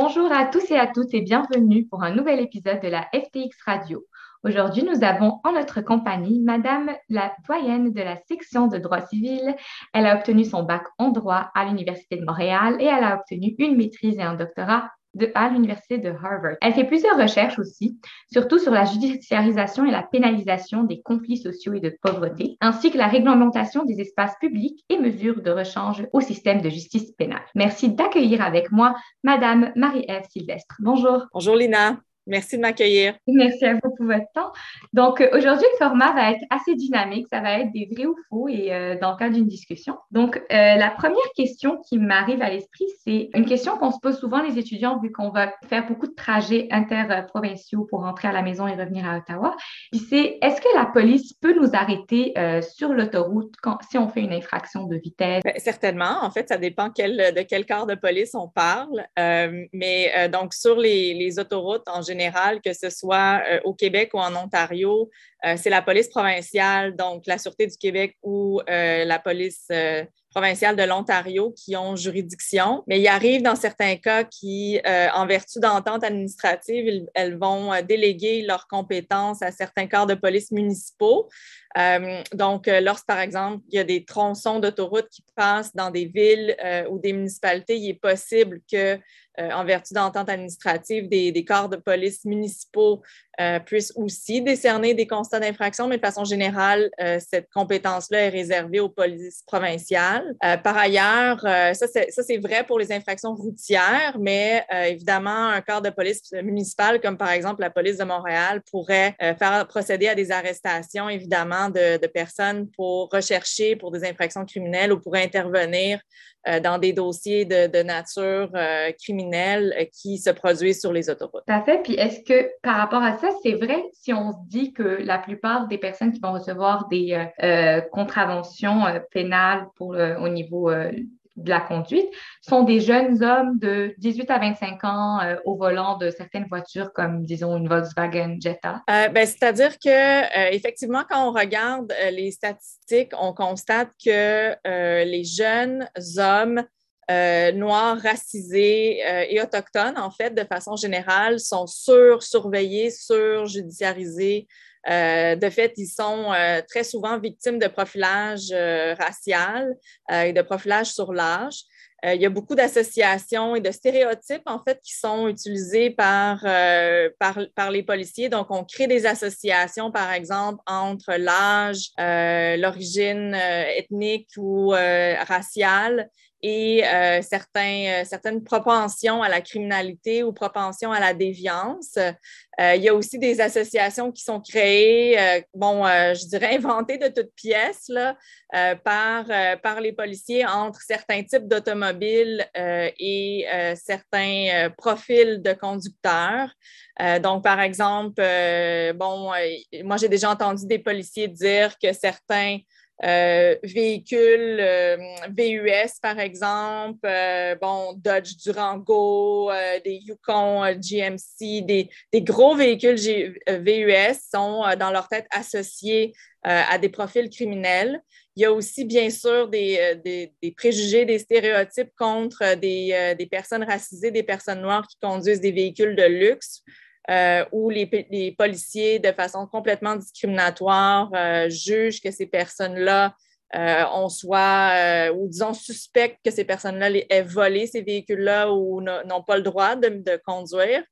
Bonjour à tous et à toutes et bienvenue pour un nouvel épisode de la FTX Radio. Aujourd'hui, nous avons en notre compagnie Madame la doyenne de la section de droit civil. Elle a obtenu son bac en droit à l'Université de Montréal et elle a obtenu une maîtrise et un doctorat à l'Université de Harvard. Elle fait plusieurs recherches aussi, surtout sur la judiciarisation et la pénalisation des conflits sociaux et de pauvreté, ainsi que la réglementation des espaces publics et mesures de rechange au système de justice pénale. Merci d'accueillir avec moi Madame Marie-Ève Sylvestre. Bonjour. Bonjour Lina. Merci de m'accueillir. Merci à vous pour votre temps. Donc, euh, aujourd'hui, le format va être assez dynamique. Ça va être des vrais ou faux et euh, dans le cadre d'une discussion. Donc, euh, la première question qui m'arrive à l'esprit, c'est une question qu'on se pose souvent les étudiants vu qu'on va faire beaucoup de trajets interprovinciaux pour rentrer à la maison et revenir à Ottawa. Puis c'est, est-ce que la police peut nous arrêter sur l'autoroute si on fait une infraction de vitesse? Ben, certainement. En fait, ça dépend de quel corps de police on parle. mais donc, sur les, les autoroutes en général, que ce soit euh, au Québec ou en Ontario, euh, c'est la police provinciale, donc la Sûreté du Québec ou euh, la police provinciale de l'Ontario qui ont juridiction. Mais il arrive dans certains cas qui, en vertu d'entente administrative, elles vont déléguer leurs compétences à certains corps de police municipaux. donc, lorsque, par exemple, il y a des tronçons d'autoroute qui passent dans des villes ou des municipalités, il est possible que en vertu d'entente administrative, des, des, corps de police municipaux euh, puissent aussi décerner des constats d'infraction, mais de façon générale, euh, cette compétence-là est réservée aux polices provinciales. par ailleurs, ça, c'est vrai pour les infractions routières, mais évidemment, un corps de police municipale, comme par exemple la police de Montréal, pourrait faire procéder à des arrestations, évidemment, de, de, personnes pour rechercher pour des infractions criminelles ou pour intervenir dans des dossiers de, de nature criminelle euh, qui se produisent sur les autoroutes. Tout à fait. Puis est-ce que par rapport à ça, c'est vrai si on se dit que la plupart des personnes qui vont recevoir des euh, euh, contraventions pénales pour, au niveau de la conduite sont des jeunes hommes de 18 à 25 ans au volant de certaines voitures comme, disons, une Volkswagen Jetta? Ben, c'est-à-dire que, effectivement, quand on regarde les statistiques, on constate que les jeunes hommes euh, noirs, racisés euh, et autochtones, en fait, de façon générale, sont sur-surveillés, sur-judiciarisés. Euh, de fait, ils sont très souvent victimes de profilage racial et de profilage sur l'âge. il y a beaucoup d'associations et de stéréotypes, en fait, qui sont utilisés par, par, par, les policiers. Donc, on crée des associations, par exemple, entre l'âge, l'origine ethnique ou raciale et euh, certains, euh, certaines propensions à la criminalité ou propensions à la déviance. Euh, il y a aussi des associations qui sont créées, bon, je dirais inventées de toutes pièces là, par, par les policiers entre certains types d'automobiles et certains profils de conducteurs. donc, par exemple, bon, moi j'ai déjà entendu des policiers dire que certains euh, véhicules euh, VUS, par exemple, euh, bon, Dodge Durango, des Yukon GMC, des, gros véhicules VUS sont dans leur tête associés à des profils criminels. Il y a aussi, bien sûr, des, des, des préjugés, des stéréotypes contre des personnes racisées, des personnes noires qui conduisent des véhicules de luxe. Euh, où les, policiers, de façon complètement discriminatoire, euh, jugent que ces personnes-là euh, ont soit, ou disons, suspectent que ces personnes-là aient volé ces véhicules-là ou n'ont pas le droit de, conduire.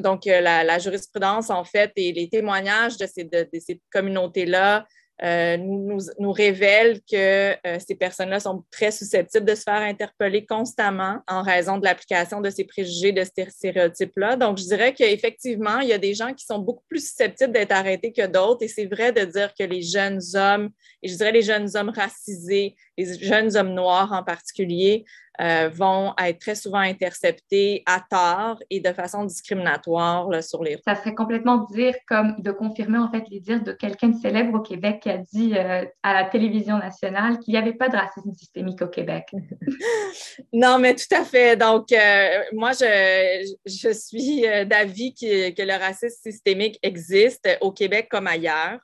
donc, la, jurisprudence, en fait, et les témoignages de ces communautés-là euh, nous, nous, révèle que euh, ces personnes-là sont très susceptibles de se faire interpeller constamment en raison de l'application de ces préjugés, de ces stéréotypes-là. Donc, je dirais qu'effectivement, il y a des gens qui sont beaucoup plus susceptibles d'être arrêtés que d'autres. Et c'est vrai de dire que les jeunes hommes, et je dirais les jeunes hommes racisés, les jeunes hommes noirs en particulier, euh, vont être très souvent interceptés à tort et de façon discriminatoire sur les Ça serait complètement dire comme de confirmer en fait les dires de quelqu'un de célèbre au Québec qui a dit euh, à la télévision nationale qu'il n'y avait pas de racisme systémique au Québec. non, mais tout à fait. Donc, euh, moi, je, je suis d'avis que, que le racisme systémique existe au Québec comme ailleurs.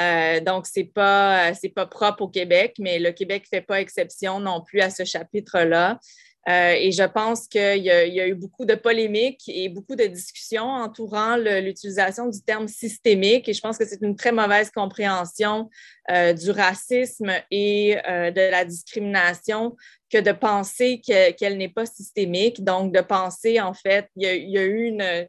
Euh, donc, ce n'est pas, pas propre au Québec, mais le Québec ne fait pas exception non plus à ce chapitre-là. Euh, et je pense qu'il y, a eu beaucoup de polémiques et beaucoup de discussions entourant l'utilisation du terme systémique. Et je pense que c'est une très mauvaise compréhension euh, du racisme et euh, de la discrimination que de penser qu'elle n'est pas systémique. Donc, de penser, en fait, il y a, eu une,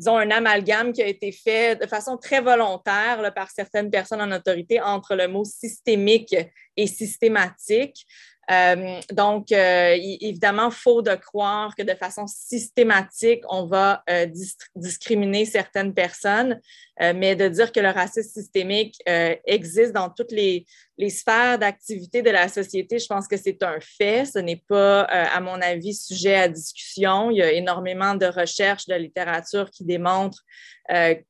disons, un amalgame qui a été fait de façon très volontaire par certaines personnes en autorité entre le mot systémique et systématique. Euh, donc, euh, évidemment, faux de croire que de façon systématique, on va euh, discriminer certaines personnes, mais de dire que le racisme systémique existe dans toutes les, les sphères d'activité de la société, je pense que c'est un fait. Ce n'est pas, à mon avis, sujet à discussion. Il y a énormément de recherches de littérature qui démontrent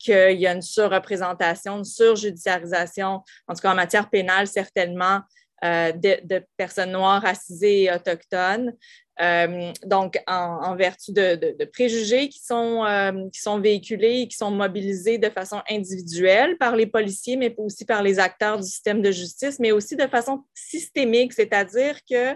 qu'il y a une surreprésentation, une surjudiciarisation, en tout cas en matière pénale, certainement, euh, de, personnes noires, racisées et autochtones. Euh, donc, en, vertu de, préjugés qui sont, euh, qui sont véhiculés et qui sont mobilisés de façon individuelle par les policiers, mais aussi par les acteurs du système de justice, mais aussi de façon systémique, c'est-à-dire que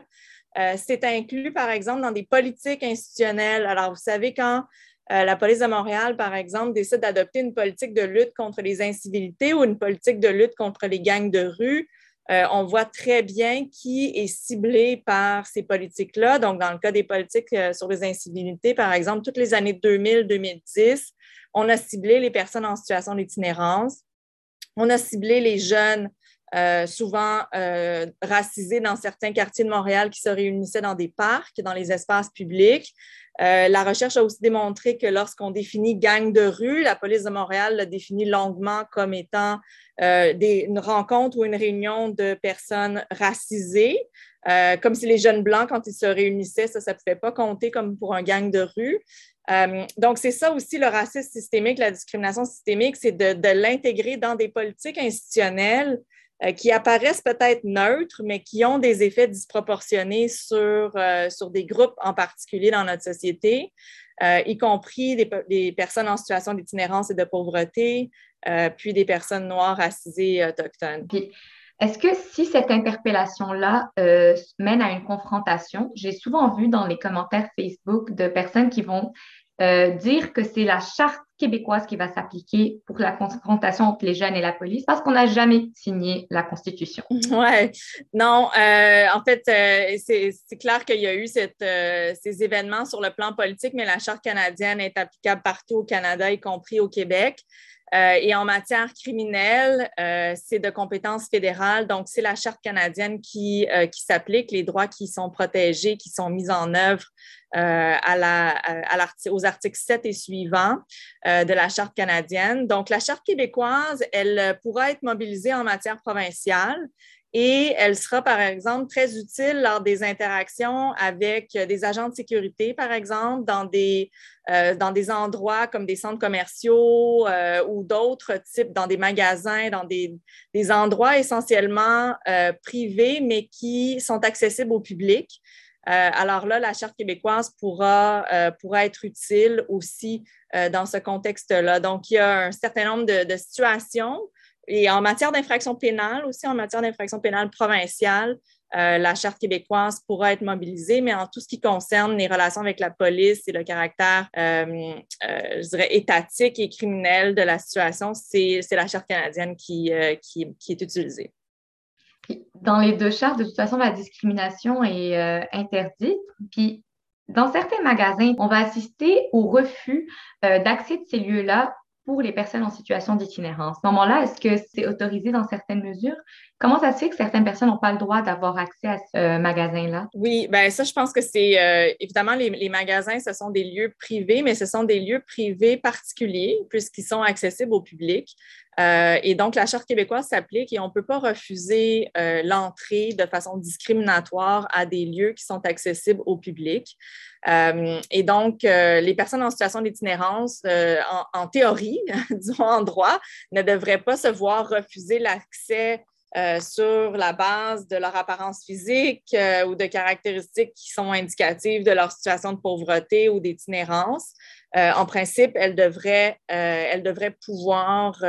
c'est inclus, par exemple, dans des politiques institutionnelles. Alors, vous savez, quand la police de Montréal, par exemple, décide d'adopter une politique de lutte contre les incivilités ou une politique de lutte contre les gangs de rue, euh, on voit très bien qui est ciblé par ces politiques-là. Donc, dans le cas des politiques euh, sur les incivilités, par exemple, toutes les années 2000-2010, on a ciblé les personnes en situation d'itinérance. On a ciblé les jeunes, euh, souvent racisés dans certains quartiers de Montréal qui se réunissaient dans des parcs, dans les espaces publics. Euh, la recherche a aussi démontré que lorsqu'on définit gang de rue, la police de Montréal l'a définit longuement comme étant euh, une rencontre ou une réunion de personnes racisées, euh, comme si les jeunes blancs, quand ils se réunissaient, ça ne pouvait pas compter comme pour un gang de rue. donc, c'est ça aussi le racisme systémique, la discrimination systémique, c'est de l'intégrer dans des politiques institutionnelles qui apparaissent peut-être neutres, mais qui ont des effets disproportionnés sur, euh, sur des groupes en particulier dans notre société, euh, y compris des, personnes en situation d'itinérance et de pauvreté, puis des personnes noires, racisées autochtones. Est-ce que si cette interpellation-là mène à une confrontation, j'ai souvent vu dans les commentaires Facebook de personnes qui vont euh, dire que c'est la charte québécoise qui va s'appliquer pour la confrontation entre les jeunes et la police parce qu'on n'a jamais signé la Constitution. Oui, non, euh, en fait, euh, c'est clair qu'il y a eu ces événements sur le plan politique, mais la charte canadienne est applicable partout au Canada, y compris au Québec. Euh, et en matière criminelle, euh, c'est de compétence fédérale, donc c'est la charte canadienne qui, euh, qui s'applique, les droits qui sont protégés, qui sont mis en œuvre à la, à aux articles 7 et suivants de la charte canadienne. Donc, la charte québécoise, elle pourra être mobilisée en matière provinciale et elle sera, par exemple, très utile lors des interactions avec des agents de sécurité, par exemple, dans des, euh, dans des endroits comme des centres commerciaux euh, ou d'autres types, dans des magasins, dans des, des endroits essentiellement euh, privés, mais qui sont accessibles au public. alors là, la Charte québécoise pourra, pourra être utile aussi dans ce contexte-là. Donc, il y a un certain nombre de, de situations et en matière d'infraction pénale, aussi en matière d'infraction pénale provinciale, euh, la Charte québécoise pourra être mobilisée, mais en tout ce qui concerne les relations avec la police et le caractère, euh, euh, je dirais, étatique et criminel de la situation, c'est la Charte canadienne qui, qui, qui, est utilisée. Dans les deux chartes, de toute façon, la discrimination est interdite. Puis, dans certains magasins, on va assister au refus d'accès de ces lieux-là pour les personnes en situation d'itinérance. À ce moment-là, est-ce que c'est autorisé dans certaines mesures? Comment ça se fait que certaines personnes n'ont pas le droit d'avoir accès à ce euh, magasin-là? Oui, bien ça, je pense que c'est euh, évidemment les, magasins, ce sont des lieux privés, mais ce sont des lieux privés particuliers puisqu'ils sont accessibles au public. Euh, et donc, la Charte québécoise s'applique et on ne peut pas refuser l'entrée de façon discriminatoire à des lieux qui sont accessibles au public. et donc, les personnes en situation d'itinérance, en, en, théorie, disons en droit, ne devraient pas se voir refuser l'accès euh, sur la base de leur apparence physique euh, ou de caractéristiques qui sont indicatives de leur situation de pauvreté ou d'itinérance. Euh, en principe, elles devraient, elles devraient pouvoir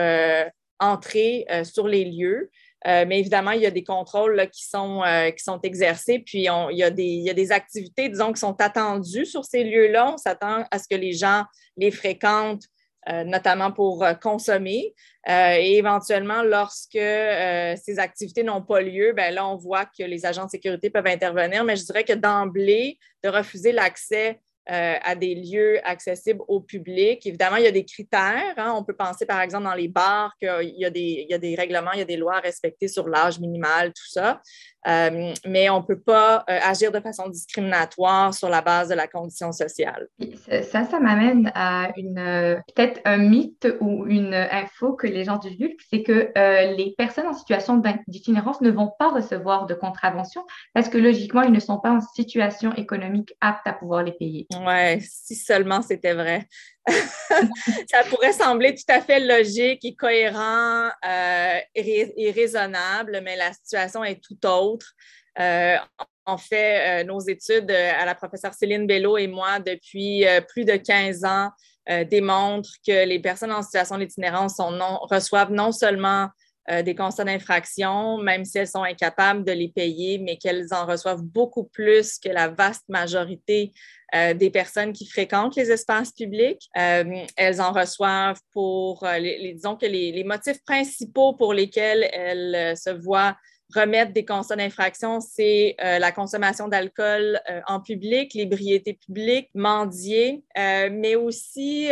entrer sur les lieux. mais évidemment, il y a des contrôles qui, sont, qui sont exercés, puis il, y a des, il y a des activités, disons, qui sont attendues sur ces lieux-là. On s'attend à ce que les gens les fréquentent notamment pour euh, consommer. Euh, et éventuellement, lorsque ces activités n'ont pas lieu, ben là, on voit que les agents de sécurité peuvent intervenir. Mais je dirais que d'emblée, de refuser l'accès à des lieux accessibles au public. Évidemment, il y a des critères. Hein. On peut penser, par exemple, dans les bars qu'il y, y a des règlements, il y a des lois à respecter sur l'âge minimal, tout ça. Euh, mais on ne peut pas euh, agir de façon discriminatoire sur la base de la condition sociale. Ça, ça m'amène à une euh, peut-être un mythe ou une info que les gens divulguent, c'est que les personnes en situation d'itinérance ne vont pas recevoir de contravention parce que logiquement, ils ne sont pas en situation économique apte à pouvoir les payer. Oui, si seulement c'était vrai. Ça pourrait sembler tout à fait logique et cohérent euh, et, raisonnable, mais la situation est tout autre. Euh, on fait euh, nos études à la professeure Céline Bello et moi depuis plus de 15 ans démontrent que les personnes en situation d'itinérance reçoivent non seulement des constats d'infraction, même si elles sont incapables de les payer, mais qu'elles en reçoivent beaucoup plus que la vaste majorité euh, des personnes qui fréquentent les espaces publics. Euh, elles en reçoivent pour, euh, les, disons que les, motifs principaux pour lesquels elles se voient remettre des constats d'infraction, c'est la consommation d'alcool en public, l'ébriété publique, mendier, mais aussi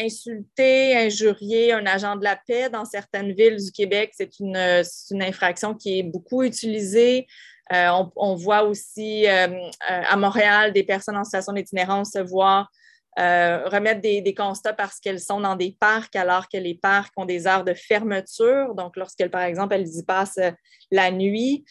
insulter, injurier un agent de la paix dans certaines villes du Québec. C'est une, une infraction qui est beaucoup utilisée. Euh, on, voit aussi euh, euh, à Montréal des personnes en situation d'itinérance se voir remettre des, constats parce qu'elles sont dans des parcs alors que les parcs ont des heures de fermeture. Donc, lorsqu'elles, par exemple, elles y passent la nuit,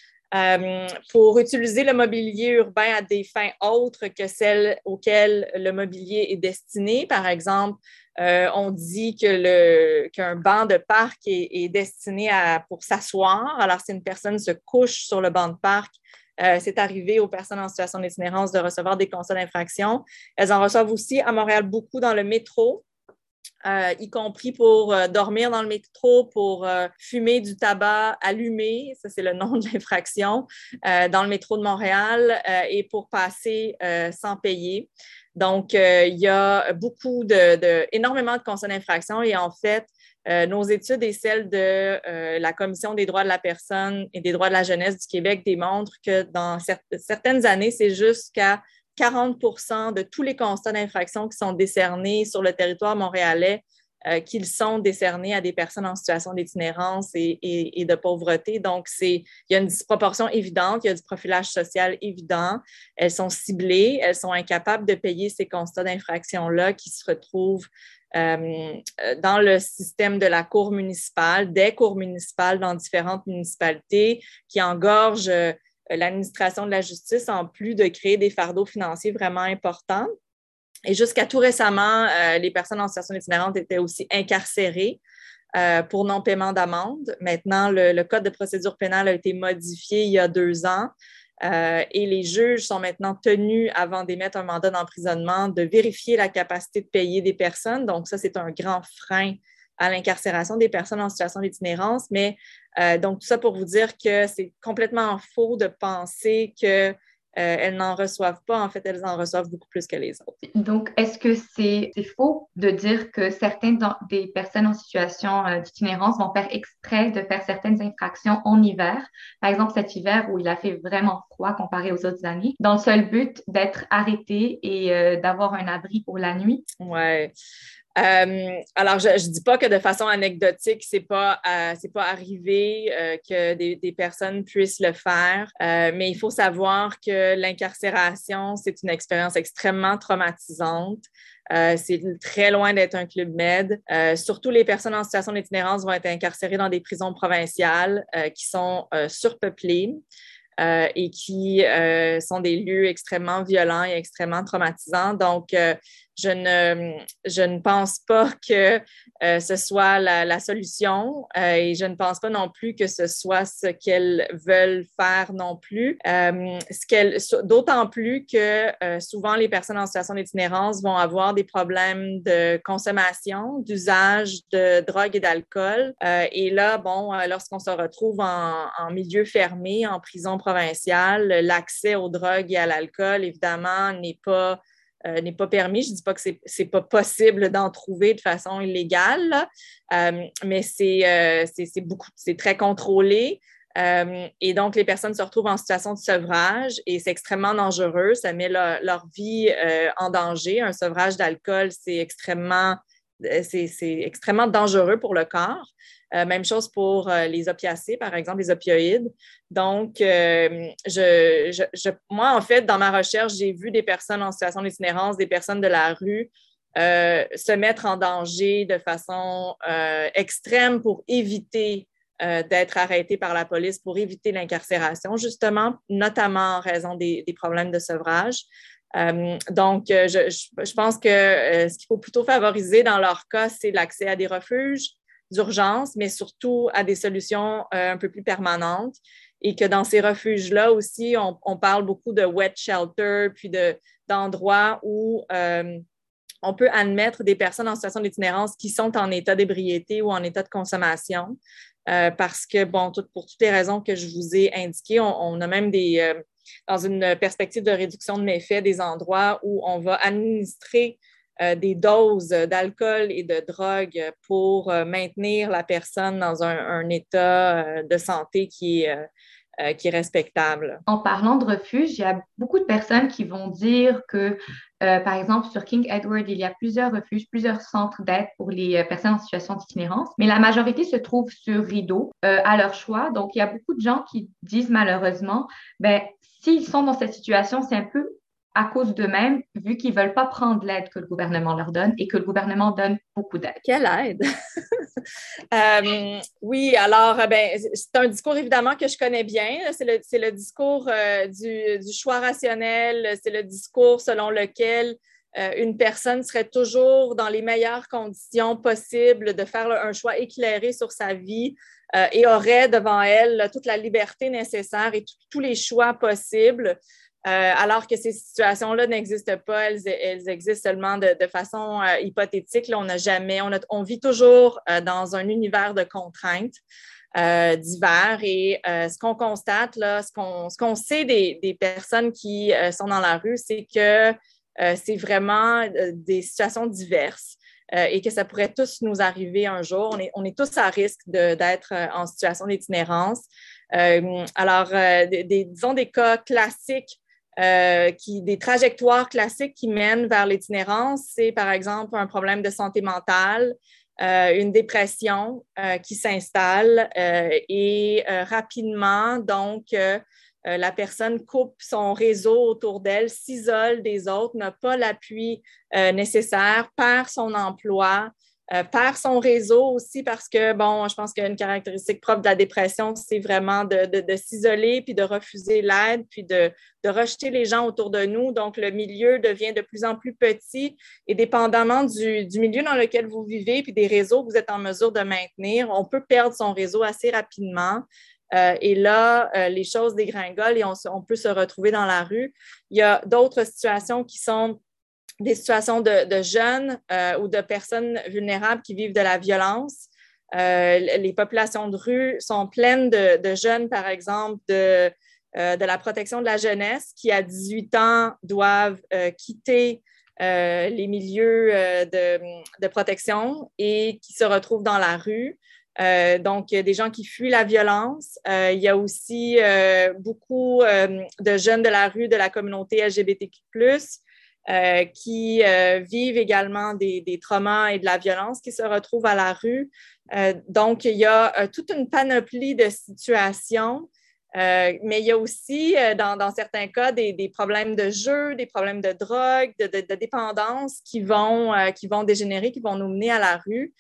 pour utiliser le mobilier urbain à des fins autres que celles auxquelles le mobilier est destiné. Par exemple, on dit que qu'un banc de parc est, destiné à, pour s'asseoir. Alors, si une personne se couche sur le banc de parc, euh, c'est arrivé aux personnes en situation d'itinérance de recevoir des constats d'infraction. Elles en reçoivent aussi à Montréal beaucoup dans le métro. Euh, y compris pour euh, dormir dans le métro, pour fumer du tabac allumé, ça c'est le nom de l'infraction, dans le métro de Montréal et pour passer sans payer. Donc, il y a beaucoup de, énormément de constats d'infraction et en fait, euh, nos études et celles de euh, la Commission des droits de la personne et des droits de la jeunesse du Québec démontrent que dans certaines années, c'est jusqu'à 40% de tous les constats d'infraction qui sont décernés sur le territoire montréalais euh, qu'ils sont décernés à des personnes en situation d'itinérance et, de pauvreté. Donc, il y a une disproportion évidente, il y a du profilage social évident. Elles sont ciblées, elles sont incapables de payer ces constats d'infraction-là qui se retrouvent euh, dans le système de la cour municipale, des cours municipales dans différentes municipalités qui engorgent euh, l'administration de la justice en plus de créer des fardeaux financiers vraiment importants. Et jusqu'à tout récemment, euh, les personnes en situation itinérante étaient aussi incarcérées pour non-paiement d'amende. Maintenant, le, Code de procédure pénale a été modifié il y a deux ans euh, et les juges sont maintenant tenus, avant d'émettre un mandat d'emprisonnement, de vérifier la capacité de payer des personnes. Donc, ça, c'est un grand frein à l'incarcération des personnes en situation d'itinérance. Mais euh, donc, tout ça pour vous dire que c'est complètement faux de penser que euh, elles n'en reçoivent pas. En fait, elles en reçoivent beaucoup plus que les autres. Donc, est-ce que c'est faux de dire que certaines des personnes en situation euh, d'itinérance vont faire exprès de faire certaines infractions en hiver? Par exemple, cet hiver où il a fait vraiment froid comparé aux autres années, dans le seul but d'être arrêté et euh, d'avoir un abri pour la nuit? Oui. Euh, alors, je ne dis pas que de façon anecdotique, ce n'est pas, euh, pas arrivé euh, que des, personnes puissent le faire, mais il faut savoir que l'incarcération, c'est une expérience extrêmement traumatisante. c'est très loin d'être un club med. surtout, les personnes en situation d'itinérance vont être incarcérées dans des prisons provinciales qui sont surpeuplées. et qui sont des lieux extrêmement violents et extrêmement traumatisants. Donc, je ne, je ne pense pas que euh, ce soit la, solution euh, et je ne pense pas non plus que ce soit ce qu'elles veulent faire non plus. Euh, d'autant plus que souvent les personnes en situation d'itinérance vont avoir des problèmes de consommation, d'usage de drogue et d'alcool. et là, bon, lorsqu'on se retrouve en milieu fermé, en prison provinciale, l'accès aux drogues et à l'alcool, évidemment, n'est pas euh, n'est pas permis. Je ne dis pas que ce n'est pas possible d'en trouver de façon illégale, euh, mais euh, c'est c'est très contrôlé. et donc, les personnes se retrouvent en situation de sevrage et c'est extrêmement dangereux. Ça met leur vie en danger. Un sevrage d'alcool, c'est extrêmement, c'est extrêmement dangereux pour le corps. Euh, même chose pour euh, les opiacés, par exemple, les opioïdes. Donc, euh, je, moi, en fait, dans ma recherche, j'ai vu des personnes en situation d'itinérance, des personnes de la rue se mettre en danger de façon extrême pour éviter d'être arrêtés par la police, pour éviter l'incarcération, justement, notamment en raison des, problèmes de sevrage. donc, je, pense que ce qu'il faut plutôt favoriser dans leur cas, c'est l'accès à des refuges, d'urgence, mais surtout à des solutions euh, un peu plus permanentes. Et que dans ces refuges-là aussi, on, parle beaucoup de wet shelter, puis d'endroits où euh, on peut admettre des personnes en situation d'itinérance qui sont en état d'ébriété ou en état de consommation. Euh, parce que, bon, pour toutes les raisons que je vous ai indiquées, on, a même des, dans une perspective de réduction de méfaits, des endroits où on va administrer des doses d'alcool et de drogue pour euh, maintenir la personne dans un, état euh, de santé qui est, qui est respectable. En parlant de refuge, il y a beaucoup de personnes qui vont dire que, par exemple, sur King Edward, il y a plusieurs refuges, plusieurs centres d'aide pour les personnes en situation d'itinérance, mais la majorité se trouve sur Rideau à leur choix. Donc, il y a beaucoup de gens qui disent malheureusement, ben, s'ils sont dans cette situation, c'est un peu à cause d'eux-mêmes, vu qu'ils ne veulent pas prendre l'aide que le gouvernement leur donne et que le gouvernement donne beaucoup d'aide. Quelle aide? Euh, oui, alors, euh, ben, c'est un discours évidemment que je connais bien. C'est le, discours euh, du, choix rationnel, c'est le discours selon lequel une personne serait toujours dans les meilleures conditions possibles de faire un choix éclairé sur sa vie et aurait devant elle toute la liberté nécessaire et tous les choix possibles. Euh, alors que ces situations-là n'existent pas, elles, existent seulement de, façon euh, hypothétique. On n'a jamais, on, vit toujours euh, dans un univers de contraintes divers et ce qu'on constate, là, ce qu'on sait des, personnes qui sont dans la rue, c'est que c'est vraiment des situations diverses. et que ça pourrait tous nous arriver un jour. On est, tous à risque d'être en situation d'itinérance. alors, disons des cas classiques euh, qui, des trajectoires classiques qui mènent vers l'itinérance, c'est par exemple un problème de santé mentale, euh, une dépression euh, qui s'installe et rapidement, donc, la personne coupe son réseau autour d'elle, s'isole des autres, n'a pas l'appui nécessaire, perd son emploi, euh, par son réseau aussi, parce que, bon, je pense qu'une caractéristique propre de la dépression, c'est vraiment de, s'isoler, puis de refuser l'aide, puis de, rejeter les gens autour de nous. Donc, le milieu devient de plus en plus petit et dépendamment du, milieu dans lequel vous vivez, puis des réseaux que vous êtes en mesure de maintenir, on peut perdre son réseau assez rapidement. Euh, et là, euh, les choses dégringolent et on, peut se retrouver dans la rue. Il y a d'autres situations qui sont des situations de, jeunes euh, ou de personnes vulnérables qui vivent de la violence. Euh, les populations de rue sont pleines de, jeunes, par exemple, de, euh, de, la protection de la jeunesse qui, à 18 ans, doivent quitter les milieux de, protection et qui se retrouvent dans la rue. donc, des gens qui fuient la violence. il y a aussi beaucoup de jeunes de la rue de la communauté LGBTQ, euh, qui euh, vivent également des, traumas et de la violence qui se retrouvent à la rue. Euh, donc, il y a toute une panoplie de situations, mais il y a aussi, dans, certains cas, des, problèmes de jeu, des problèmes de drogue, de, dépendance qui vont, qui vont dégénérer, qui vont nous mener à la rue.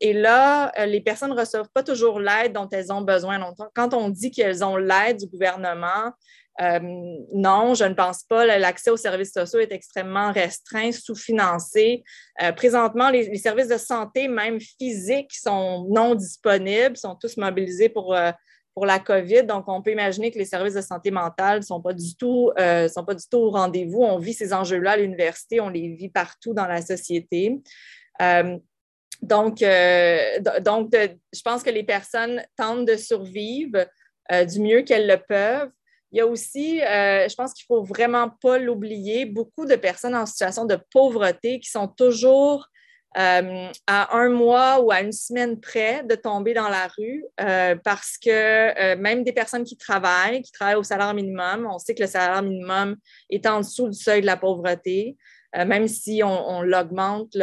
et là, les personnes ne reçoivent pas toujours l'aide dont elles ont besoin. Quand on dit qu'elles ont l'aide du gouvernement, non, je ne pense pas. L'accès aux services sociaux est extrêmement restreint, sous-financé. présentement, les, services de santé, même physiques, sont non disponibles, sont tous mobilisés pour pour la COVID. Donc, on peut imaginer que les services de santé mentale ne sont, pas du tout, euh, au rendez-vous. On vit ces enjeux-là à l'université, on les vit partout dans la société. Euh, donc, euh, donc je pense que les personnes tentent de survivre du mieux qu'elles le peuvent. Il y a aussi, je pense qu'il ne faut vraiment pas l'oublier, beaucoup de personnes en situation de pauvreté qui sont toujours euh, à un mois ou à une semaine près de tomber dans la rue euh, parce que euh, même des personnes qui travaillent, qui travaillent au salaire minimum, on sait que le salaire minimum est en dessous du seuil de la pauvreté. même si on, l'augmente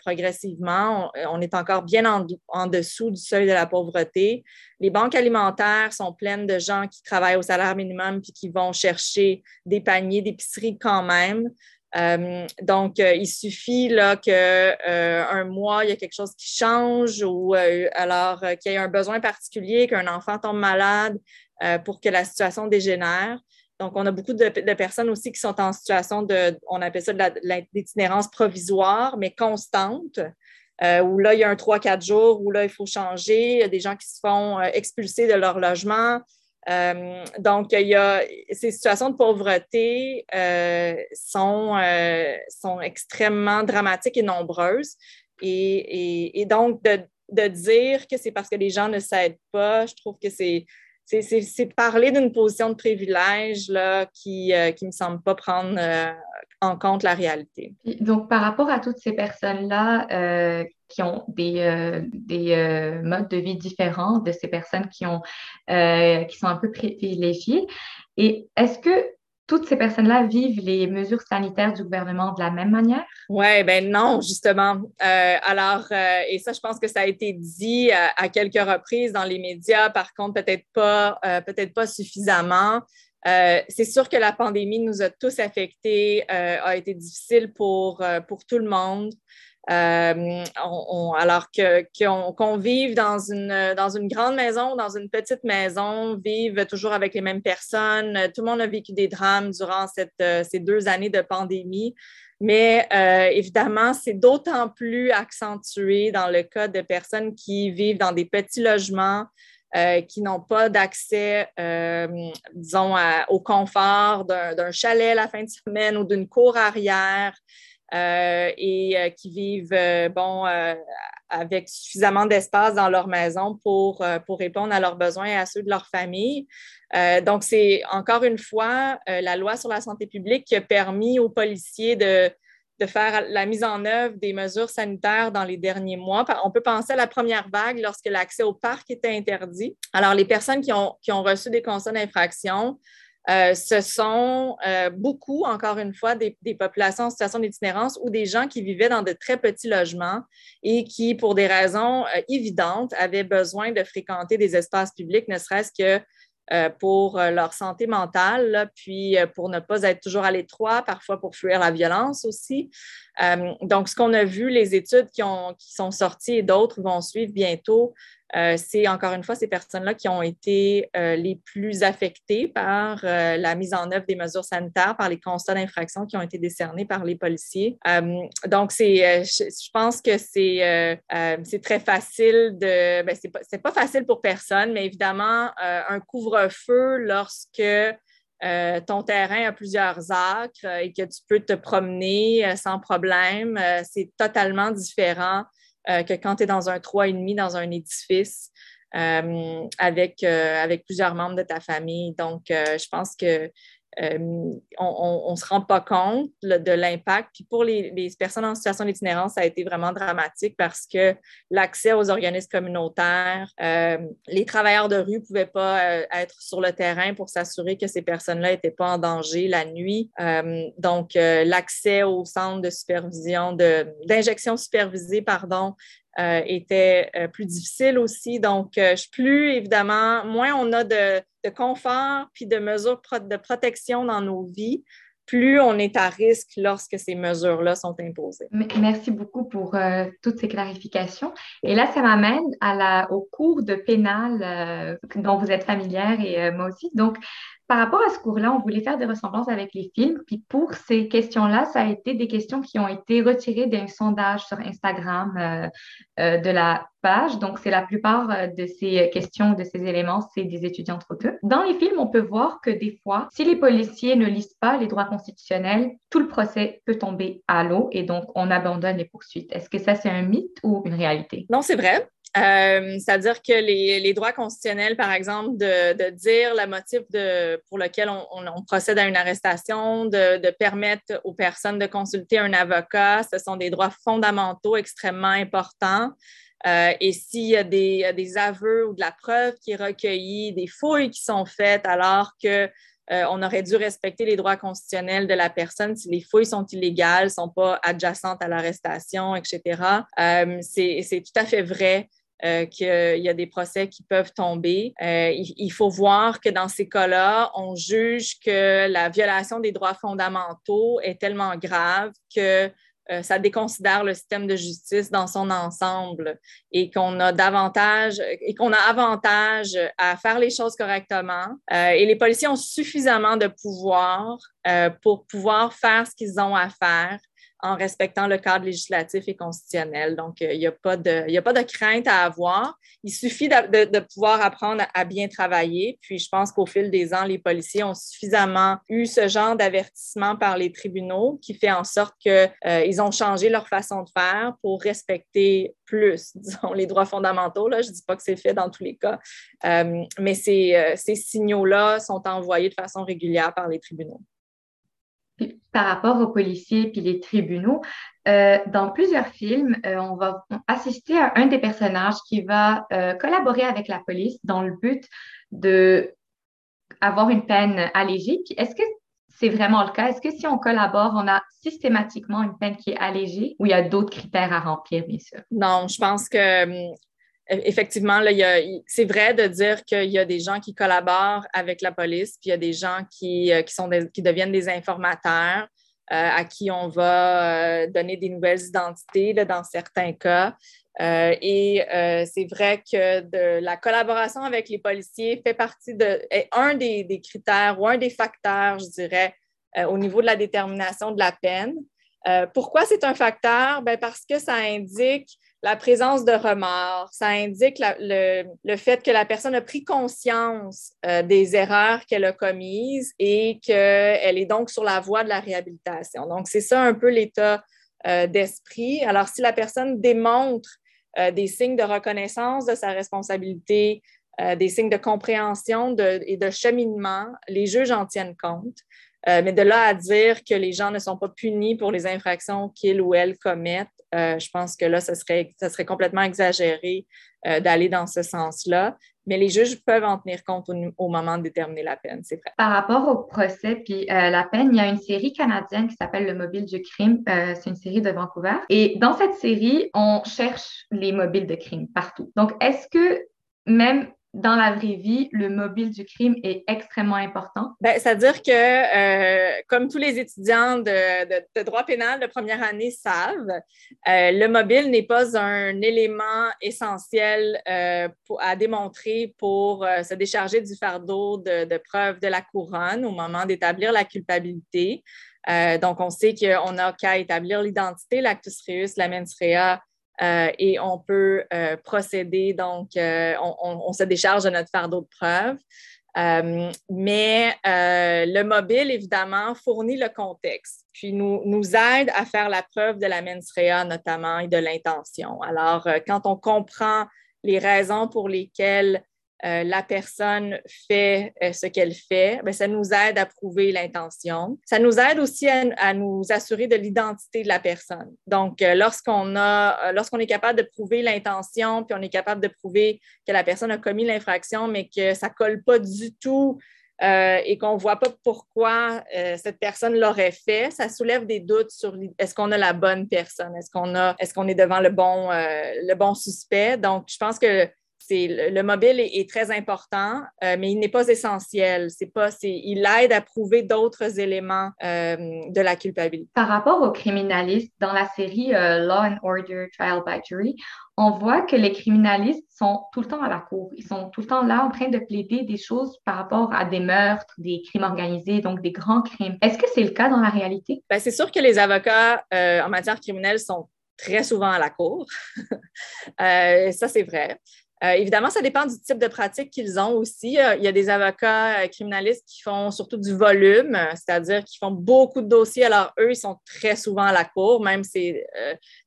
progressivement, on, est encore bien en, en, dessous du seuil de la pauvreté. Les banques alimentaires sont pleines de gens qui travaillent au salaire minimum puis qui vont chercher des paniers d'épicerie quand même. Euh, donc, euh, il suffit là, qu'un euh, mois, il y a quelque chose qui change ou alors qu'il y ait un besoin particulier, qu'un enfant tombe malade pour que la situation dégénère. Donc, on a beaucoup de, personnes aussi qui sont en situation de, on appelle ça de l'itinérance provisoire, mais constante, où là, il y a un 3-4 jours où là, il faut changer. Il y a des gens qui se font expulser de leur logement. Euh, donc, il y a, ces situations de pauvreté euh, sont, euh, sont extrêmement dramatiques et nombreuses. Et, donc, de, de, dire que c'est parce que les gens ne s'aident pas, je trouve que c'est, c'est, parler d'une position de privilège là, qui ne me semble pas prendre en compte la réalité. Donc, par rapport à toutes ces personnes-là euh, qui ont des, euh, des euh, modes de vie différents de ces personnes qui, ont, qui sont un peu privilégiées, et est-ce que toutes ces personnes-là vivent les mesures sanitaires du gouvernement de la même manière? Oui, ben non, justement. alors, et ça, je pense que ça a été dit à, quelques reprises dans les médias, par contre, peut-être pas, peut-être pas suffisamment. Euh, c'est sûr que la pandémie nous a tous affectés, euh, a été difficile pour, euh, pour tout le monde. Alors qu'on vive dans une, grande maison, dans une petite maison, vive toujours avec les mêmes personnes. Tout le monde a vécu des drames durant cette, ces deux années de pandémie. Mais évidemment, c'est d'autant plus accentué dans le cas de personnes qui vivent dans des petits logements, euh, qui n'ont pas d'accès, euh, disons, au confort d'un chalet la fin de semaine ou d'une cour arrière euh, et qui vivent, bon, avec suffisamment d'espace dans leur maison pour, pour répondre à leurs besoins et à ceux de leur famille. donc, c'est encore une fois la loi sur la santé publique qui a permis aux policiers de, de faire la mise en œuvre des mesures sanitaires dans les derniers mois. On peut penser à la première vague lorsque l'accès au parc était interdit. Alors, les personnes qui ont, qui ont reçu des constats d'infraction, euh, ce sont euh, beaucoup, encore une fois, des, populations en situation d'itinérance ou des gens qui vivaient dans de très petits logements et qui, pour des raisons euh, évidentes, avaient besoin de fréquenter des espaces publics, ne serait-ce que pour leur santé mentale, puis pour ne pas être toujours à l'étroit, parfois pour fuir la violence aussi. donc, ce qu'on a vu, les études qui, qui sont sorties et d'autres vont suivre bientôt, euh, c'est encore une fois ces personnes-là qui ont été euh, les plus affectées par euh, la mise en œuvre des mesures sanitaires, par les constats d'infraction qui ont été décernés par les policiers. donc, c'est, je, pense que c'est, c'est très facile de. Ben, c'est, pas, c'est pas facile pour personne, mais évidemment, un couvre-feu lorsque ton terrain a plusieurs acres et que tu peux te promener sans problème, c'est totalement différent euh, que quand tu es dans un 3,5 dans un édifice euh, euh, avec plusieurs membres de ta famille. Donc, je pense que on ne se rend pas compte de l'impact. Puis pour les, personnes en situation d'itinérance, ça a été vraiment dramatique parce que l'accès aux organismes communautaires, les travailleurs de rue ne pouvaient pas être sur le terrain pour s'assurer que ces personnes-là n'étaient pas en danger la nuit. donc, l'accès aux centres de supervision, d'injection supervisée, pardon, euh, était euh, plus difficile aussi. Donc, euh, plus évidemment, moins on a de, confort puis de mesures de protection dans nos vies, plus on est à risque lorsque ces mesures-là sont imposées. Merci beaucoup pour toutes ces clarifications. Et là, ça m'amène au cours de pénal dont vous êtes familière et moi aussi. Donc, Par rapport à ce cours-là, on voulait faire des ressemblances avec les films. Puis pour ces questions-là, ça a été des questions qui ont été retirées d'un sondage sur Instagram euh, euh, de la page. Donc, c'est la plupart euh, de ces questions, de ces éléments, c'est des étudiants trop peu. Dans les films, on peut voir que des fois, si les policiers ne lisent pas les droits constitutionnels, tout le procès peut tomber à l'eau et donc on abandonne les poursuites. Est-ce que ça, c'est un mythe ou une réalité? Non, c'est vrai. Euh, c'est-à-dire que les, droits constitutionnels, par exemple, de, dire le motif pour lequel on, procède à une arrestation, de, permettre aux personnes de consulter un avocat, ce sont des droits fondamentaux extrêmement importants. Euh, et s'il y a des, aveux ou de la preuve qui est recueillie, des fouilles qui sont faites alors que euh, on aurait dû respecter les droits constitutionnels de la personne si les fouilles sont illégales, sont pas adjacentes à l'arrestation, etc. c'est tout à fait vrai euh, qu'il y a des procès qui peuvent tomber. Euh, il, faut voir que dans ces cas-là, on juge que la violation des droits fondamentaux est tellement grave que euh, ça déconsidère le système de justice dans son ensemble et qu'on a davantage et qu'on a avantage à faire les choses correctement. et les policiers ont suffisamment de pouvoir pour pouvoir faire ce qu'ils ont à faire en respectant le cadre législatif et constitutionnel. Donc, euh, il n'y a, pas de, crainte à avoir. Il suffit de, pouvoir apprendre à bien travailler. Puis, je pense qu'au fil des ans, les policiers ont suffisamment eu ce genre d'avertissement par les tribunaux qui fait en sorte qu'ils euh, ont changé leur façon de faire pour respecter plus, disons, les droits fondamentaux. Là. Je ne dis pas que c'est fait dans tous les cas, euh, mais ces signaux-là sont envoyés de façon régulière par les tribunaux par rapport aux policiers puis les tribunaux, euh, dans plusieurs films, euh, on va assister à un des personnages qui va euh, collaborer avec la police dans le but de avoir une peine allégée. est-ce que c'est vraiment le cas? Est-ce que si on collabore, on a systématiquement une peine qui est allégée ou il y a d'autres critères à remplir, bien sûr? Non, je pense que hum, effectivement, c'est vrai de dire qu'il y a des gens qui collaborent avec la police, puis il y a des gens qui, euh, sont qui deviennent des informateurs, euh, à qui on va euh, donner des nouvelles identités dans certains cas. et c'est vrai que la collaboration avec les policiers fait partie de est un des, critères ou un des facteurs, je dirais, au niveau de la détermination de la peine. pourquoi c'est un facteur? Ben parce que ça indique la présence de remords, ça indique le, fait que la personne a pris conscience euh, des erreurs qu'elle a commises et qu'elle est donc sur la voie de la réhabilitation. Donc, c'est ça un peu l'état euh, d'esprit. Alors, si la personne démontre euh, des signes de reconnaissance de sa responsabilité, des signes de compréhension et de cheminement, les juges en tiennent compte. Mais de là à dire que les gens ne sont pas punis pour les infractions qu'ils ou elles commettent, euh, je pense que là, ce serait, complètement exagéré euh, d'aller dans ce sens-là. Mais les juges peuvent en tenir compte au, moment de déterminer la peine, c'est vrai. Par rapport au procès puis euh, la peine, il y a une série canadienne qui s'appelle Le Mobile du crime. c'est une série de Vancouver. Et dans cette série, on cherche les mobiles de crime partout. Donc, est-ce que même dans la vraie vie, le mobile du crime est extrêmement important? Ben, C'est-à-dire que, euh, comme tous les étudiants de, droit pénal de première année savent, euh, le mobile n'est pas un élément essentiel euh, à démontrer pour se décharger du fardeau de, preuve de la couronne au moment d'établir la culpabilité. donc, on sait qu'on n'a qu'à établir l'identité, l'actus reus, la mens rea, et on peut euh, procéder, donc euh, on, se décharge de notre fardeau de preuve. mais le mobile, évidemment, fournit le contexte, puis nous, nous aide à faire la preuve de la mens notamment et de l'intention. Alors, quand on comprend les raisons pour lesquelles euh, la personne fait euh, ce qu'elle fait, bien, ça nous aide à prouver l'intention. Ça nous aide aussi à, nous assurer de l'identité de la personne. Donc, euh, lorsqu'on a, lorsqu'on est capable de prouver l'intention, puis on est capable de prouver que la personne a commis l'infraction, mais que ça colle pas du tout et qu'on ne voit pas pourquoi cette personne l'aurait fait, ça soulève des doutes sur est-ce qu'on a la bonne personne, est-ce qu'on a, est-ce qu'on est devant le bon, le bon suspect? Donc, je pense que le, mobile est, très important, euh, mais il n'est pas essentiel. C'est pas, il aide à prouver d'autres éléments euh, de la culpabilité. Par rapport aux criminalistes, dans la série euh, Law and Order Trial by Jury, on voit que les criminalistes sont tout le temps à la cour. Ils sont tout le temps là en train de plaider des choses par rapport à des meurtres, des crimes organisés, donc des grands crimes. Est-ce que c'est le cas dans la réalité? Ben, c'est sûr que les avocats en matière criminelle sont très souvent à la cour. Euh, ça, c'est vrai. Euh, évidemment, ça dépend du type de pratique qu'ils ont aussi. Euh, il y a des avocats euh, criminalistes qui font surtout du volume, c'est-à-dire qui font beaucoup de dossiers. Alors, eux, ils sont très souvent à la cour, même c'est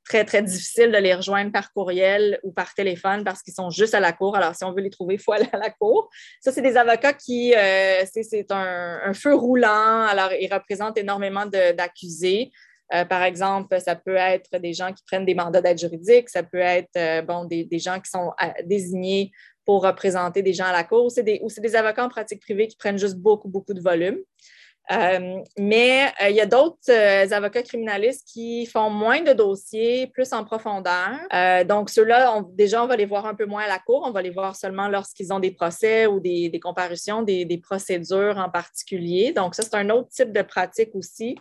très, très difficile de les rejoindre par courriel ou par téléphone parce qu'ils sont juste à la cour. Alors, si on veut les trouver, il faut aller à la cour. Ça, c'est des avocats qui, c'est un, un, feu roulant. Alors, ils représentent énormément d'accusés. Euh, par exemple, ça peut être des gens qui prennent des mandats d'aide juridique, ça peut être euh, bon, des, gens qui sont euh, désignés pour représenter des gens à la cour, ou c'est des, des, avocats en pratique privée qui prennent juste beaucoup, beaucoup de volume. mais il y a d'autres avocats criminalistes qui font moins de dossiers, plus en profondeur. donc, ceux-là, déjà, on va les voir un peu moins à la cour. On va les voir seulement lorsqu'ils ont des procès ou des, des comparutions, des, des, procédures en particulier. Donc, ça, c'est un autre type de pratique aussi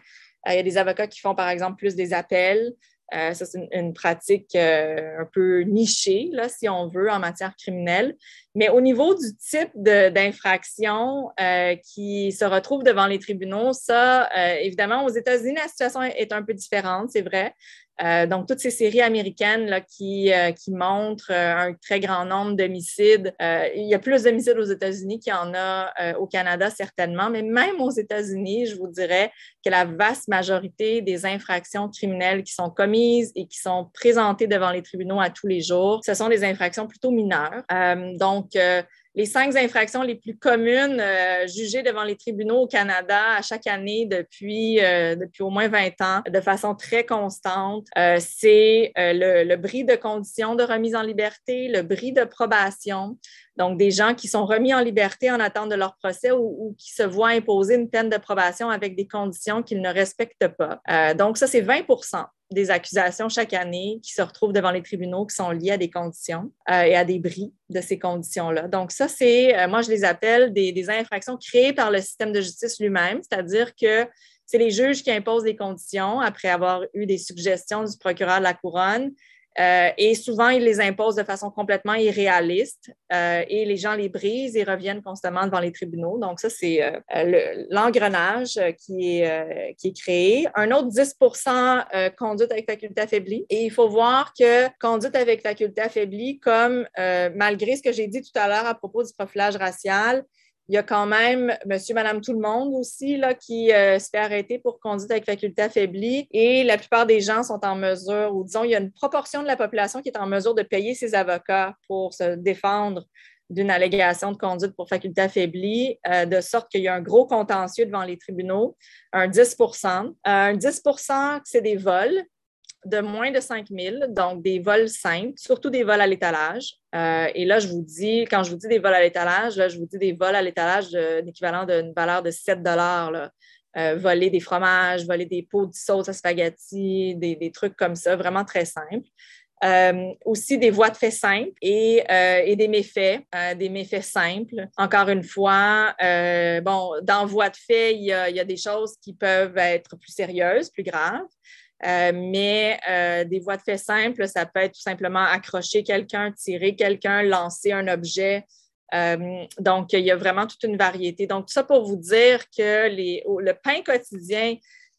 il y a des avocats qui font, par exemple, plus des appels. Euh, ça, c'est une, pratique euh, un peu nichée, là, si on veut, en matière criminelle. Mais au niveau du type d'infraction qui se retrouve devant les tribunaux, ça, évidemment, aux États-Unis, la situation est un peu différente, c'est vrai. Euh, donc, toutes ces séries américaines là, qui, euh, qui montrent euh, un très grand nombre d'homicides. il y a plus d'homicides aux États-Unis qu'il y en a au Canada, certainement, mais même aux États-Unis, je vous dirais que la vaste majorité des infractions criminelles qui sont commises et qui sont présentées devant les tribunaux à tous les jours, ce sont des infractions plutôt mineures. donc, les cinq infractions les plus communes euh, jugées devant les tribunaux au Canada à chaque année depuis, euh, depuis au moins 20 ans de façon très constante, euh, c'est le, le, bris de conditions de remise en liberté, le bris de probation, donc des gens qui sont remis en liberté en attente de leur procès ou, qui se voient imposer une peine de probation avec des conditions qu'ils ne respectent pas. donc ça, c'est 20 des accusations chaque année qui se retrouvent devant les tribunaux qui sont liées à des conditions euh, et à des bris de ces conditions-là. Donc, ça, c'est, euh, moi, je les appelle des, des, infractions créées par le système de justice lui-même, c'est-à-dire que c'est les juges qui imposent des conditions après avoir eu des suggestions du procureur de la couronne euh, et souvent, ils les imposent de façon complètement irréaliste euh, et les gens les brisent et reviennent constamment devant les tribunaux. Donc, ça, c'est euh, l'engrenage qui, est, qui est créé. Un autre 10 conduite avec faculté affaiblie. Et il faut voir que conduite avec faculté affaiblie, comme malgré ce que j'ai dit tout à l'heure à propos du profilage racial, il y a quand même monsieur, madame, tout le monde aussi là, qui euh, se fait arrêter pour conduite avec faculté affaiblie. Et la plupart des gens sont en mesure, ou disons, il y a une proportion de la population qui est en mesure de payer ses avocats pour se défendre d'une allégation de conduite pour faculté affaiblie, euh, de sorte qu'il y a un gros contentieux devant les tribunaux, un 10% euh, Un 10% c'est des vols de moins de 5 000, donc des vols simples, surtout des vols à l'étalage. Euh, et là, je vous dis, quand je vous dis des vols à l'étalage, là, je vous dis des vols à l'étalage d'équivalent d'une valeur de 7 là. Euh, voler des fromages, voler des pots de sauce à spaghetti, des, trucs comme ça, vraiment très simples. Euh, aussi des voies de fait simples et, des méfaits, des méfaits simples. Encore une fois, bon, dans voie de fait, il y, a, des choses qui peuvent être plus sérieuses, plus graves. Euh, mais euh, des voies de fait simples, ça peut être tout simplement accrocher quelqu'un, tirer quelqu'un, lancer un objet. Euh, donc, il y a vraiment toute une variété. Donc, tout ça pour vous dire que le pain quotidien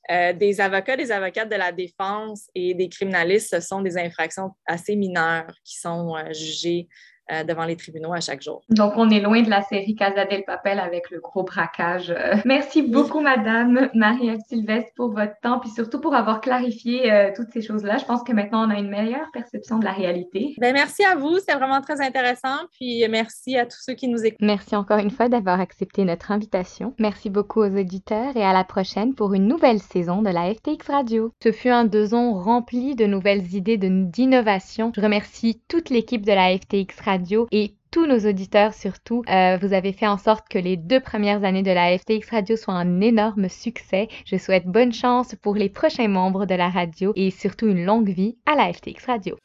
des avocats, des avocates de la défense et des criminalistes, ce sont des infractions assez mineures qui sont jugées euh, devant les tribunaux à chaque jour. Donc, on est loin de la série Casa del Papel avec le gros braquage. Euh, merci beaucoup, Madame Marie-Ève Sylvestre, pour votre temps, puis surtout pour avoir clarifié euh, toutes ces choses-là. Je pense que maintenant, on a une meilleure perception de la réalité. Bien, merci à vous, c'est vraiment très intéressant, puis merci à tous ceux qui nous écoutent. Merci encore une fois d'avoir accepté notre invitation. Merci beaucoup aux auditeurs et à la prochaine pour une nouvelle saison de la FTX Radio. Ce fut un deux ans rempli de nouvelles idées d'innovation. Je remercie toute l'équipe de la FTX Et tous nos auditeurs surtout. Euh, vous avez fait en sorte que les deux premières années de la FTX Radio soient un énorme succès. Je souhaite bonne chance pour les prochains membres de la radio et surtout une longue vie à la FTX Radio.